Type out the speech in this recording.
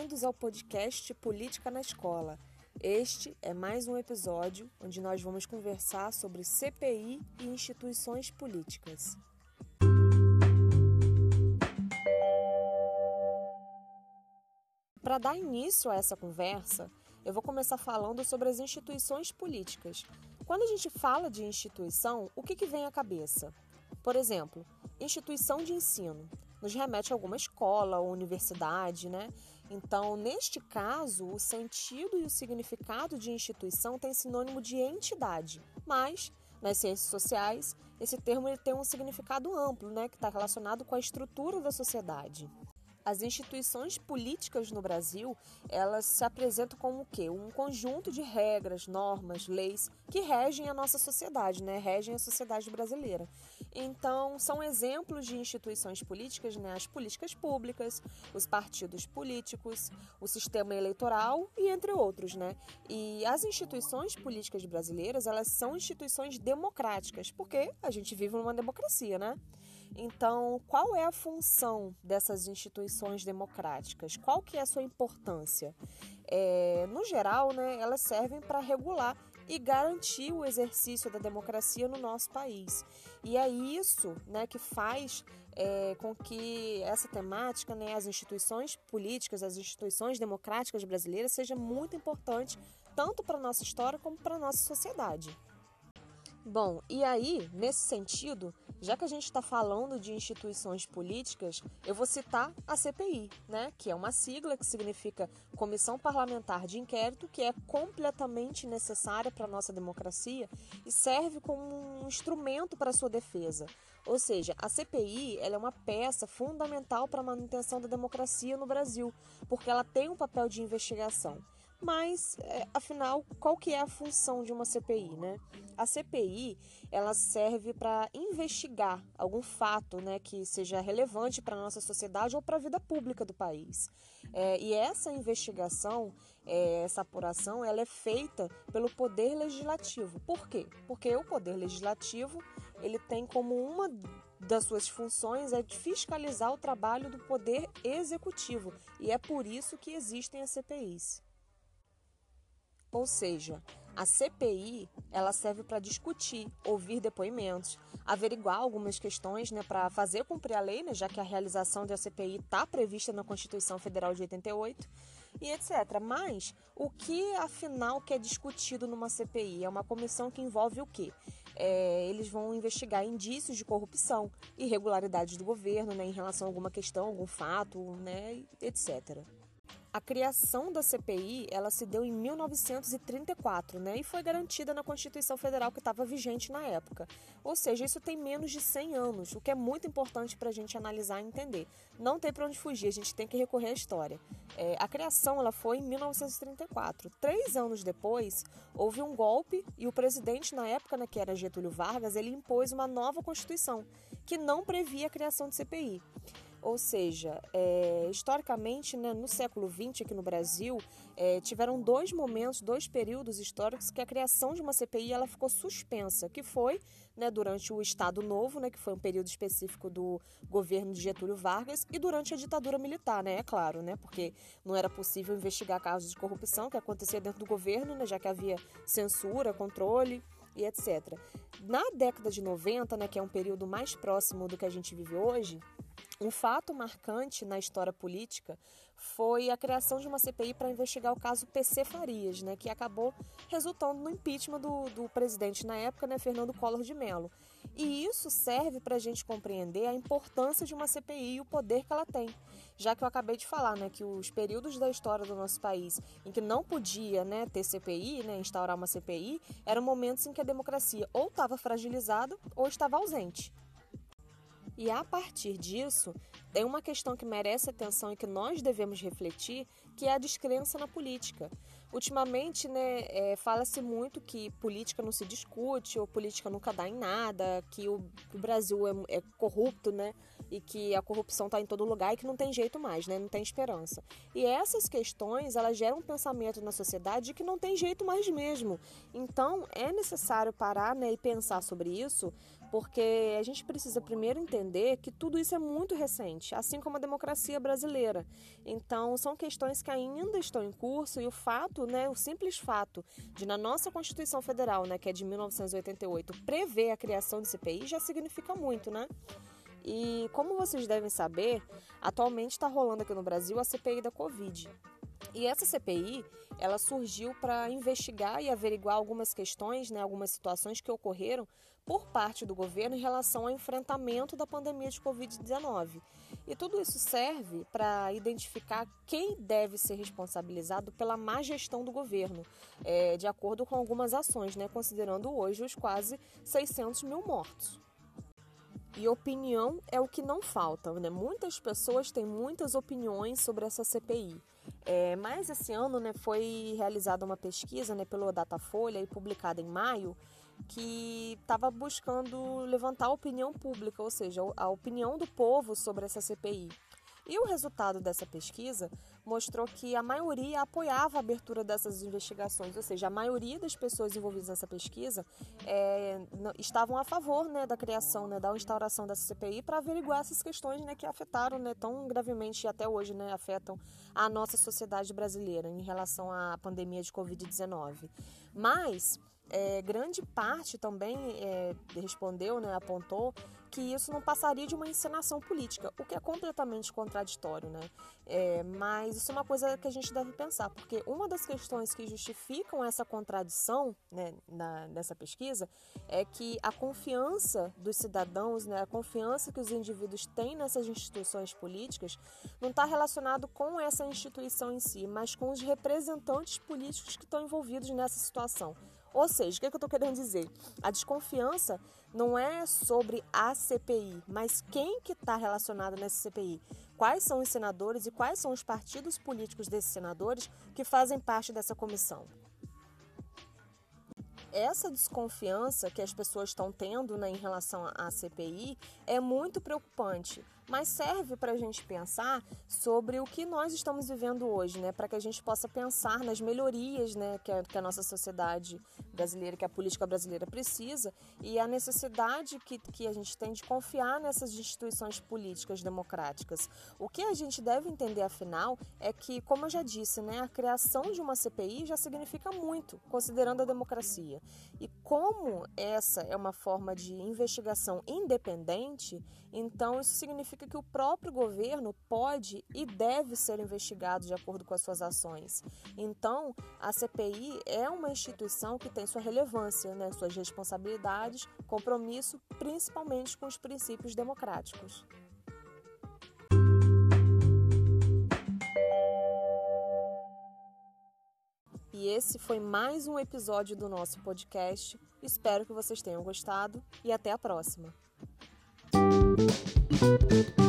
bem-vindos ao podcast Política na Escola. Este é mais um episódio onde nós vamos conversar sobre CPI e instituições políticas. Para dar início a essa conversa, eu vou começar falando sobre as instituições políticas. Quando a gente fala de instituição, o que, que vem à cabeça? Por exemplo, instituição de ensino nos remete a alguma escola ou universidade, né? Então, neste caso, o sentido e o significado de instituição tem sinônimo de entidade, mas nas ciências sociais, esse termo ele tem um significado amplo, né, que está relacionado com a estrutura da sociedade as instituições políticas no Brasil, elas se apresentam como o quê? Um conjunto de regras, normas, leis que regem a nossa sociedade, né? Regem a sociedade brasileira. Então, são exemplos de instituições políticas, né? As políticas públicas, os partidos políticos, o sistema eleitoral e entre outros, né? E as instituições políticas brasileiras, elas são instituições democráticas, porque a gente vive numa democracia, né? Então, qual é a função dessas instituições democráticas? Qual que é a sua importância? É, no geral, né, elas servem para regular e garantir o exercício da democracia no nosso país. E é isso né, que faz é, com que essa temática, né, as instituições políticas, as instituições democráticas brasileiras, seja muito importante tanto para a nossa história como para a nossa sociedade. Bom, e aí, nesse sentido, já que a gente está falando de instituições políticas, eu vou citar a CPI, né? Que é uma sigla que significa Comissão Parlamentar de Inquérito, que é completamente necessária para a nossa democracia e serve como um instrumento para sua defesa. Ou seja, a CPI ela é uma peça fundamental para a manutenção da democracia no Brasil, porque ela tem um papel de investigação. Mas, é, afinal, qual que é a função de uma CPI, né? A CPI, ela serve para investigar algum fato, né, que seja relevante para a nossa sociedade ou para a vida pública do país. É, e essa investigação, é, essa apuração, ela é feita pelo Poder Legislativo. Por quê? Porque o Poder Legislativo, ele tem como uma das suas funções é de fiscalizar o trabalho do Poder Executivo. E é por isso que existem as CPIs. Ou seja, a CPI ela serve para discutir, ouvir depoimentos, averiguar algumas questões né, para fazer cumprir a lei, né, já que a realização da CPI está prevista na Constituição Federal de 88 e etc. Mas o que afinal que é discutido numa CPI? É uma comissão que envolve o quê? É, eles vão investigar indícios de corrupção, irregularidades do governo né, em relação a alguma questão, algum fato, né, etc. A criação da CPI, ela se deu em 1934, né, e foi garantida na Constituição Federal que estava vigente na época. Ou seja, isso tem menos de 100 anos, o que é muito importante para a gente analisar e entender. Não tem para onde fugir, a gente tem que recorrer à história. É, a criação ela foi em 1934. Três anos depois, houve um golpe e o presidente na época, né, que era Getúlio Vargas, ele impôs uma nova Constituição que não previa a criação de CPI. Ou seja, é, historicamente, né, no século XX aqui no Brasil, é, tiveram dois momentos, dois períodos históricos que a criação de uma CPI ela ficou suspensa, que foi né, durante o Estado Novo, né, que foi um período específico do governo de Getúlio Vargas, e durante a ditadura militar, né, é claro, né, porque não era possível investigar casos de corrupção que acontecia dentro do governo, né, já que havia censura, controle e etc. Na década de 90, né, que é um período mais próximo do que a gente vive hoje, um fato marcante na história política foi a criação de uma CPI para investigar o caso PC Farias, né, que acabou resultando no impeachment do, do presidente na época, né, Fernando Collor de Mello. E isso serve para a gente compreender a importância de uma CPI e o poder que ela tem. Já que eu acabei de falar né, que os períodos da história do nosso país em que não podia né, ter CPI, né, instaurar uma CPI, eram momentos em que a democracia ou estava fragilizada ou estava ausente. E a partir disso, tem uma questão que merece atenção e que nós devemos refletir, que é a descrença na política. Ultimamente, né, é, fala-se muito que política não se discute, ou política nunca dá em nada, que o, o Brasil é, é, corrupto, né, e que a corrupção está em todo lugar e que não tem jeito mais, né, não tem esperança. E essas questões, elas geram um pensamento na sociedade de que não tem jeito mais mesmo. Então, é necessário parar, né, e pensar sobre isso, porque a gente precisa primeiro entender que tudo isso é muito recente, assim como a democracia brasileira. Então, são questões que ainda estão em curso e o fato, né, o simples fato de na nossa Constituição Federal, né, que é de 1988, prever a criação de CPI já significa muito, né? E como vocês devem saber, atualmente está rolando aqui no Brasil a CPI da Covid. E essa CPI, ela surgiu para investigar e averiguar algumas questões, né, algumas situações que ocorreram por parte do governo em relação ao enfrentamento da pandemia de Covid-19. E tudo isso serve para identificar quem deve ser responsabilizado pela má gestão do governo, é, de acordo com algumas ações, né, considerando hoje os quase 600 mil mortos. E opinião é o que não falta, né? Muitas pessoas têm muitas opiniões sobre essa CPI. É, mas esse ano né, foi realizada uma pesquisa né, pelo Datafolha e publicada em maio que estava buscando levantar a opinião pública, ou seja, a opinião do povo sobre essa CPI. E o resultado dessa pesquisa mostrou que a maioria apoiava a abertura dessas investigações, ou seja, a maioria das pessoas envolvidas nessa pesquisa é, estavam a favor né, da criação, né, da instauração dessa CPI para averiguar essas questões né, que afetaram né, tão gravemente e até hoje né, afetam a nossa sociedade brasileira em relação à pandemia de Covid-19. Mas é, grande parte também é, respondeu, né, apontou que isso não passaria de uma encenação política, o que é completamente contraditório, né? É, mas isso é uma coisa que a gente deve pensar, porque uma das questões que justificam essa contradição né, na, nessa pesquisa é que a confiança dos cidadãos, né, a confiança que os indivíduos têm nessas instituições políticas, não está relacionado com essa instituição em si, mas com os representantes políticos que estão envolvidos nessa situação. Ou seja, o que, é que eu estou querendo dizer? A desconfiança não é sobre a CPI, mas quem que está relacionado nessa CPI. Quais são os senadores e quais são os partidos políticos desses senadores que fazem parte dessa comissão essa desconfiança que as pessoas estão tendo né, em relação à CPI é muito preocupante, mas serve para a gente pensar sobre o que nós estamos vivendo hoje, né, para que a gente possa pensar nas melhorias né, que, a, que a nossa sociedade brasileira, que a política brasileira precisa e a necessidade que, que a gente tem de confiar nessas instituições políticas democráticas. O que a gente deve entender, afinal, é que, como eu já disse, né, a criação de uma CPI já significa muito, considerando a democracia. E como essa é uma forma de investigação independente, então isso significa que o próprio governo pode e deve ser investigado de acordo com as suas ações. Então, a CPI é uma instituição que tem sua relevância, né, suas responsabilidades, compromisso, principalmente com os princípios democráticos. E esse foi mais um episódio do nosso podcast. Espero que vocês tenham gostado e até a próxima. Thank you.